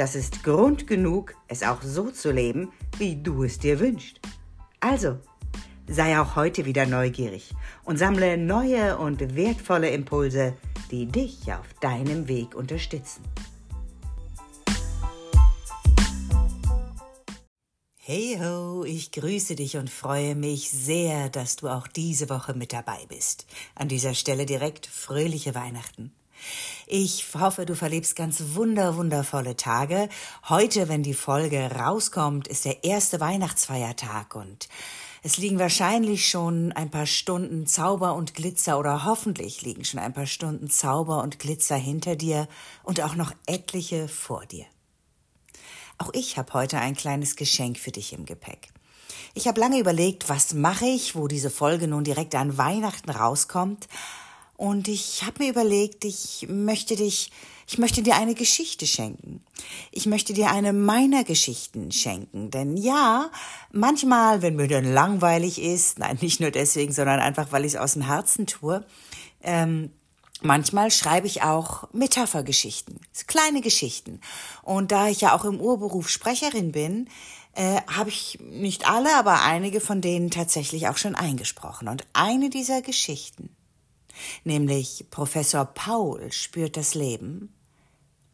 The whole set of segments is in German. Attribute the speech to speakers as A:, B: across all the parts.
A: das ist Grund genug, es auch so zu leben, wie du es dir wünschst. Also, sei auch heute wieder neugierig und sammle neue und wertvolle Impulse, die dich auf deinem Weg unterstützen. Hey ho, ich grüße dich und freue mich sehr, dass du auch diese Woche mit dabei bist. An dieser Stelle direkt fröhliche Weihnachten. Ich hoffe, du verlebst ganz wunder, wundervolle Tage. Heute, wenn die Folge rauskommt, ist der erste Weihnachtsfeiertag und es liegen wahrscheinlich schon ein paar Stunden Zauber und Glitzer oder hoffentlich liegen schon ein paar Stunden Zauber und Glitzer hinter dir und auch noch etliche vor dir. Auch ich habe heute ein kleines Geschenk für dich im Gepäck. Ich habe lange überlegt, was mache ich, wo diese Folge nun direkt an Weihnachten rauskommt, und ich habe mir überlegt, ich möchte dich, ich möchte dir eine Geschichte schenken. Ich möchte dir eine meiner Geschichten schenken. Denn ja, manchmal, wenn mir dann langweilig ist, nein, nicht nur deswegen, sondern einfach, weil ich es aus dem Herzen tue, ähm, Manchmal schreibe ich auch Metaphergeschichten, kleine Geschichten. Und da ich ja auch im Urberuf Sprecherin bin, äh, habe ich nicht alle, aber einige von denen tatsächlich auch schon eingesprochen. Und eine dieser Geschichten nämlich Professor Paul spürt das Leben,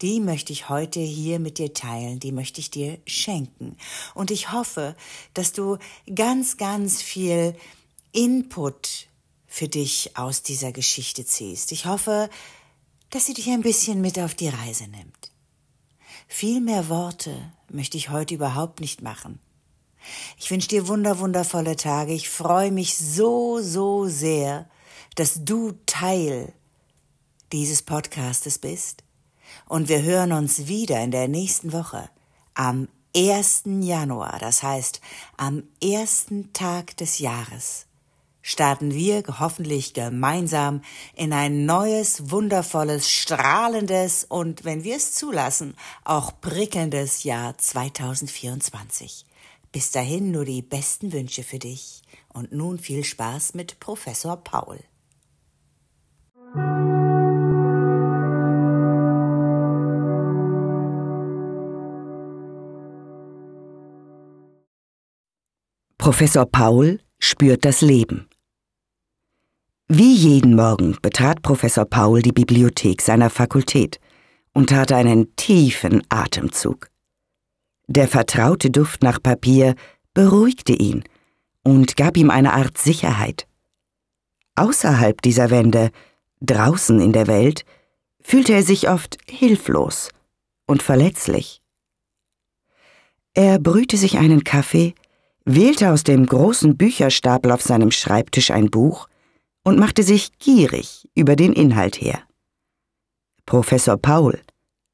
A: die möchte ich heute hier mit dir teilen, die möchte ich dir schenken. Und ich hoffe, dass du ganz, ganz viel Input für dich aus dieser Geschichte ziehst. Ich hoffe, dass sie dich ein bisschen mit auf die Reise nimmt. Viel mehr Worte möchte ich heute überhaupt nicht machen. Ich wünsche dir wunder, wundervolle Tage. Ich freue mich so, so sehr, dass du Teil dieses Podcastes bist. Und wir hören uns wieder in der nächsten Woche am 1. Januar, das heißt am ersten Tag des Jahres, starten wir hoffentlich gemeinsam in ein neues, wundervolles, strahlendes und, wenn wir es zulassen, auch prickelndes Jahr 2024. Bis dahin nur die besten Wünsche für dich und nun viel Spaß mit Professor Paul. Professor Paul spürt das Leben. Wie jeden Morgen betrat Professor Paul die Bibliothek seiner Fakultät und tat einen tiefen Atemzug. Der vertraute Duft nach Papier beruhigte ihn und gab ihm eine Art Sicherheit. Außerhalb dieser Wände, draußen in der Welt, fühlte er sich oft hilflos und verletzlich. Er brühte sich einen Kaffee, wählte aus dem großen Bücherstapel auf seinem Schreibtisch ein Buch und machte sich gierig über den Inhalt her. Professor Paul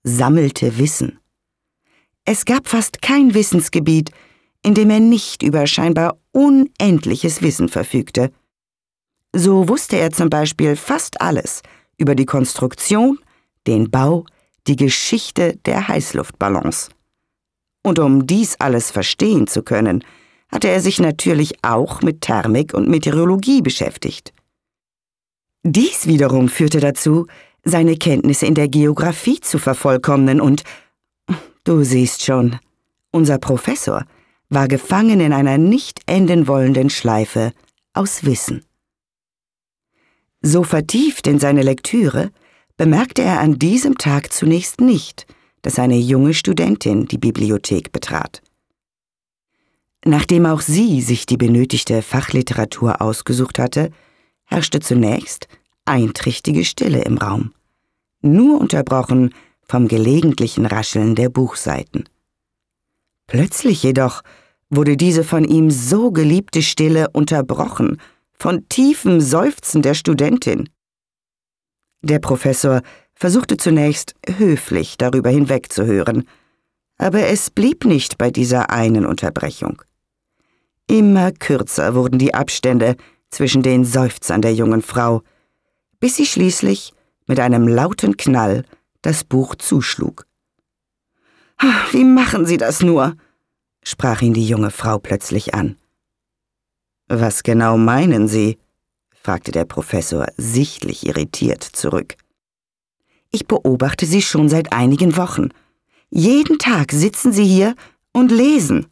A: sammelte Wissen. Es gab fast kein Wissensgebiet, in dem er nicht über scheinbar unendliches Wissen verfügte. So wusste er zum Beispiel fast alles über die Konstruktion, den Bau, die Geschichte der Heißluftballons. Und um dies alles verstehen zu können, hatte er sich natürlich auch mit Thermik und Meteorologie beschäftigt. Dies wiederum führte dazu, seine Kenntnisse in der Geographie zu vervollkommnen und du siehst schon, unser Professor war gefangen in einer nicht enden wollenden Schleife aus Wissen. So vertieft in seine Lektüre bemerkte er an diesem Tag zunächst nicht, dass eine junge Studentin die Bibliothek betrat. Nachdem auch sie sich die benötigte Fachliteratur ausgesucht hatte, herrschte zunächst einträchtige Stille im Raum, nur unterbrochen vom gelegentlichen Rascheln der Buchseiten. Plötzlich jedoch wurde diese von ihm so geliebte Stille unterbrochen von tiefem Seufzen der Studentin. Der Professor versuchte zunächst höflich darüber hinwegzuhören,
B: Aber es blieb nicht bei dieser einen Unterbrechung. Immer kürzer wurden die Abstände zwischen den Seufzern der jungen Frau, bis sie schließlich mit einem lauten Knall das Buch zuschlug. Wie machen Sie das nur? sprach ihn die junge Frau plötzlich an. Was genau meinen Sie? fragte der Professor sichtlich irritiert zurück. Ich beobachte Sie schon seit einigen Wochen. Jeden Tag sitzen Sie hier und lesen.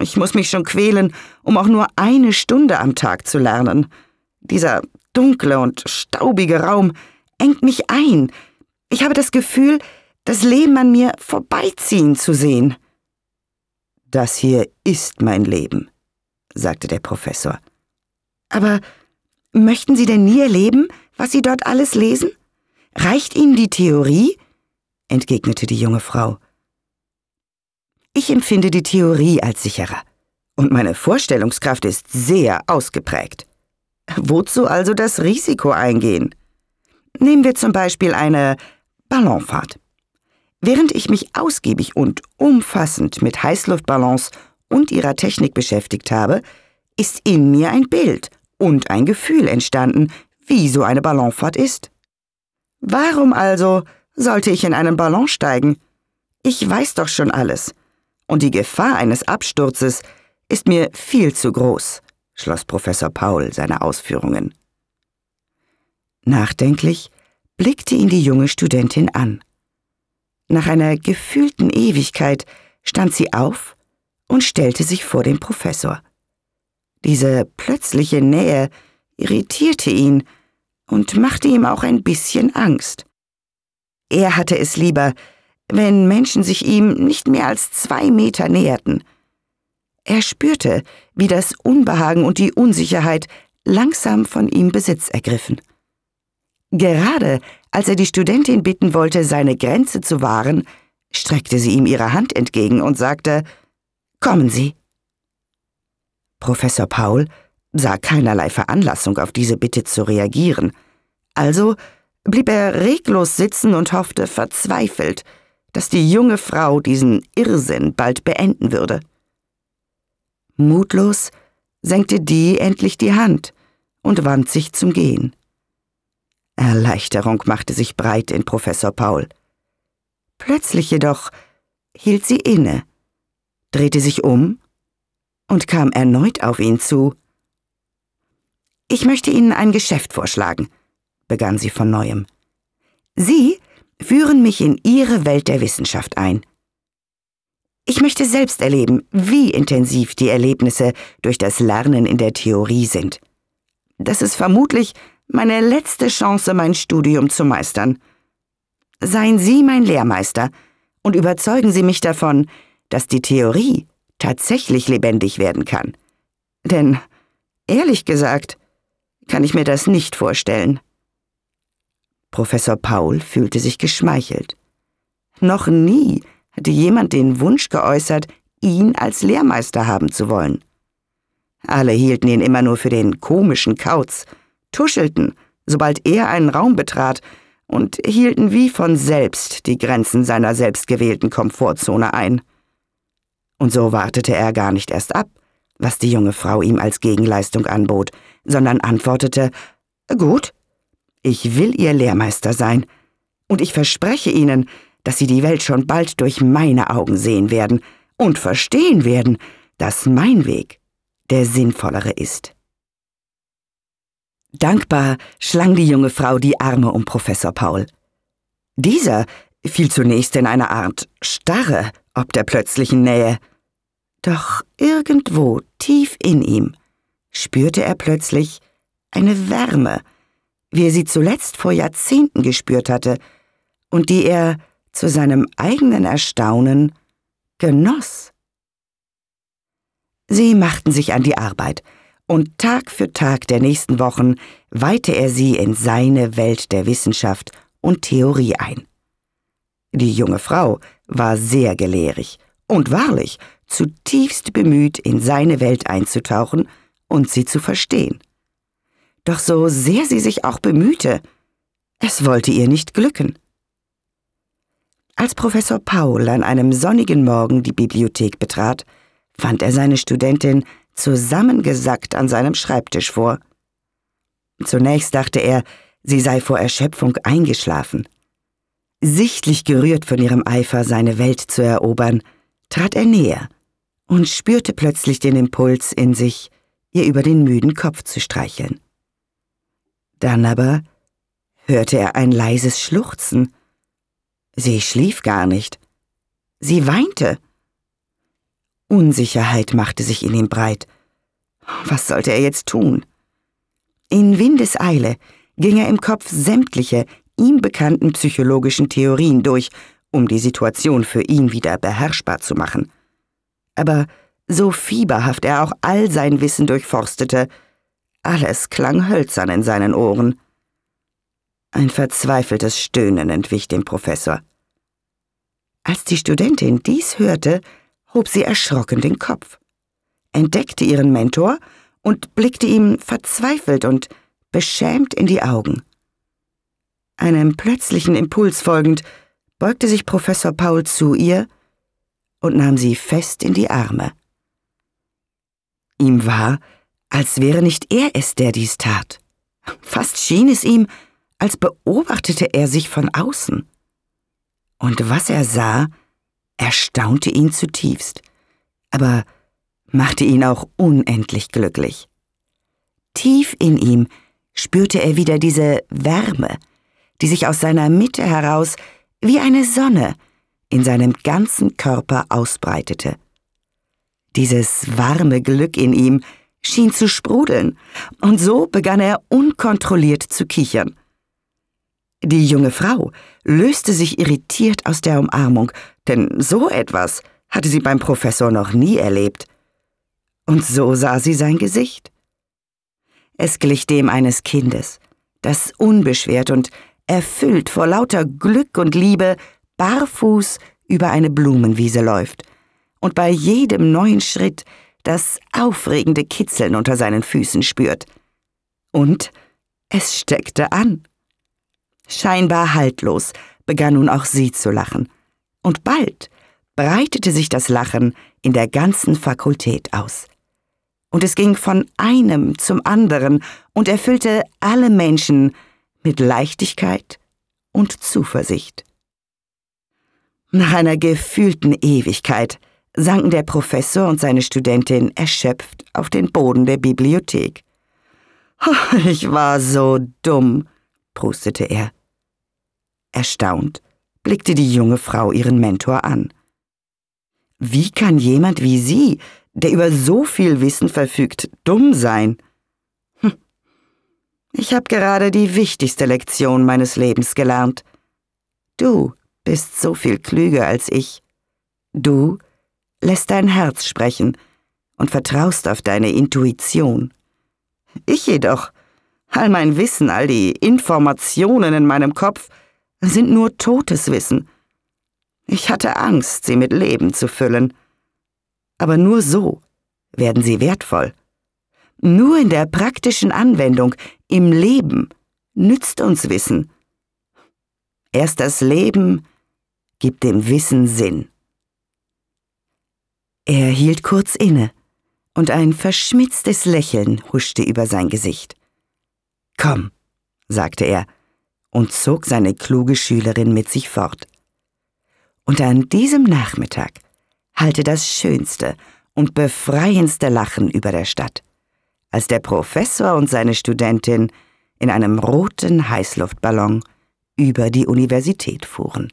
B: Ich muss mich schon quälen, um auch nur eine Stunde am Tag zu lernen. Dieser dunkle und staubige Raum engt mich ein. Ich habe das Gefühl, das Leben an mir vorbeiziehen zu sehen. Das hier ist mein Leben, sagte der Professor. Aber möchten Sie denn nie erleben, was Sie dort alles lesen? Reicht Ihnen die Theorie? entgegnete die junge Frau. Ich empfinde die Theorie als sicherer, und meine Vorstellungskraft ist sehr ausgeprägt. Wozu also das Risiko eingehen? Nehmen wir zum Beispiel eine Ballonfahrt. Während ich mich ausgiebig und umfassend mit Heißluftballons und ihrer Technik beschäftigt habe, ist in mir ein Bild und ein Gefühl entstanden, wie so eine Ballonfahrt ist. Warum also sollte ich in einen Ballon steigen? Ich weiß doch schon alles und die Gefahr eines Absturzes ist mir viel zu groß, schloss Professor Paul seine Ausführungen. Nachdenklich blickte ihn die junge Studentin an. Nach einer gefühlten Ewigkeit stand sie auf und stellte sich vor den Professor. Diese plötzliche Nähe irritierte ihn und machte ihm auch ein bisschen Angst. Er hatte es lieber, wenn Menschen sich ihm nicht mehr als zwei Meter näherten. Er spürte, wie das Unbehagen und die Unsicherheit langsam von ihm Besitz ergriffen. Gerade als er die Studentin bitten wollte, seine Grenze zu wahren, streckte sie ihm ihre Hand entgegen und sagte Kommen Sie. Professor Paul sah keinerlei Veranlassung, auf diese Bitte zu reagieren, also blieb er reglos sitzen und hoffte verzweifelt, dass die junge Frau diesen Irrsinn bald beenden würde. Mutlos senkte die endlich die Hand und wand sich zum Gehen. Erleichterung machte sich breit in Professor Paul. Plötzlich jedoch hielt sie inne, drehte sich um und kam erneut auf ihn zu. Ich möchte Ihnen ein Geschäft vorschlagen, begann sie von neuem. Sie führen mich in Ihre Welt der Wissenschaft ein. Ich möchte selbst erleben, wie intensiv die Erlebnisse durch das Lernen in der Theorie sind. Das ist vermutlich meine letzte Chance, mein Studium zu meistern. Seien Sie mein Lehrmeister und überzeugen Sie mich davon, dass die Theorie tatsächlich lebendig werden kann. Denn, ehrlich gesagt, kann ich mir das nicht vorstellen. Professor Paul fühlte sich geschmeichelt. Noch nie hatte jemand den Wunsch geäußert, ihn als Lehrmeister haben zu wollen. Alle hielten ihn immer nur für den komischen Kauz, tuschelten, sobald er einen Raum betrat, und hielten wie von selbst die Grenzen seiner selbstgewählten Komfortzone ein. Und so wartete er gar nicht erst ab, was die junge Frau ihm als Gegenleistung anbot, sondern antwortete Gut, ich will Ihr Lehrmeister sein, und ich verspreche Ihnen, dass Sie die Welt schon bald durch meine Augen sehen werden und verstehen werden, dass mein Weg der sinnvollere ist. Dankbar schlang die junge Frau die Arme um Professor Paul. Dieser fiel zunächst in eine Art Starre ob der plötzlichen Nähe. Doch irgendwo tief in ihm spürte er plötzlich eine Wärme, wie er sie zuletzt vor Jahrzehnten gespürt hatte und die er zu seinem eigenen Erstaunen genoss. Sie machten sich an die Arbeit, und Tag für Tag der nächsten Wochen weihte er sie in seine Welt der Wissenschaft und Theorie ein. Die junge Frau war sehr gelehrig und wahrlich zutiefst bemüht, in seine Welt einzutauchen und sie zu verstehen. Doch so sehr sie sich auch bemühte, es wollte ihr nicht glücken. Als Professor Paul an einem sonnigen Morgen die Bibliothek betrat, fand er seine Studentin zusammengesackt an seinem Schreibtisch vor. Zunächst dachte er, sie sei vor Erschöpfung eingeschlafen. Sichtlich gerührt von ihrem Eifer, seine Welt zu erobern, trat er näher und spürte plötzlich den Impuls in sich, ihr über den müden Kopf zu streicheln. Dann aber hörte er ein leises Schluchzen. Sie schlief gar nicht. Sie weinte. Unsicherheit machte sich in ihm breit. Was sollte er jetzt tun? In Windeseile ging er im Kopf sämtliche ihm bekannten psychologischen Theorien durch, um die Situation für ihn wieder beherrschbar zu machen. Aber so fieberhaft er auch all sein Wissen durchforstete, alles klang hölzern in seinen Ohren. Ein verzweifeltes Stöhnen entwich dem Professor. Als die Studentin dies hörte, hob sie erschrocken den Kopf, entdeckte ihren Mentor und blickte ihm verzweifelt und beschämt in die Augen. Einem plötzlichen Impuls folgend, beugte sich Professor Paul zu ihr und nahm sie fest in die Arme. Ihm war, als wäre nicht er es, der dies tat. Fast schien es ihm, als beobachtete er sich von außen. Und was er sah, erstaunte ihn zutiefst, aber machte ihn auch unendlich glücklich. Tief in ihm spürte er wieder diese Wärme, die sich aus seiner Mitte heraus wie eine Sonne in seinem ganzen Körper ausbreitete. Dieses warme Glück in ihm schien zu sprudeln, und so begann er unkontrolliert zu kichern. Die junge Frau löste sich irritiert aus der Umarmung, denn so etwas hatte sie beim Professor noch nie erlebt. Und so sah sie sein Gesicht. Es glich dem eines Kindes, das unbeschwert und erfüllt vor lauter Glück und Liebe barfuß über eine Blumenwiese läuft und bei jedem neuen Schritt das aufregende Kitzeln unter seinen Füßen spürt. Und es steckte an. Scheinbar haltlos begann nun auch sie zu lachen, und bald breitete sich das Lachen in der ganzen Fakultät aus. Und es ging von einem zum anderen und erfüllte alle Menschen mit Leichtigkeit und Zuversicht. Nach einer gefühlten Ewigkeit sanken der Professor und seine Studentin erschöpft auf den Boden der Bibliothek. Ich war so dumm, prustete er. Erstaunt blickte die junge Frau ihren Mentor an. Wie kann jemand wie Sie, der über so viel Wissen verfügt, dumm sein? Hm. Ich habe gerade die wichtigste Lektion meines Lebens gelernt. Du bist so viel klüger als ich. Du lässt dein Herz sprechen und vertraust auf deine Intuition. Ich jedoch, all mein Wissen, all die Informationen in meinem Kopf sind nur totes Wissen. Ich hatte Angst, sie mit Leben zu füllen. Aber nur so werden sie wertvoll. Nur in der praktischen Anwendung, im Leben, nützt uns Wissen. Erst das Leben gibt dem Wissen Sinn. Er hielt kurz inne, und ein verschmitztes Lächeln huschte über sein Gesicht. Komm, sagte er und zog seine kluge Schülerin mit sich fort. Und an diesem Nachmittag hallte das schönste und befreiendste Lachen über der Stadt, als der Professor und seine Studentin in einem roten Heißluftballon über die Universität fuhren.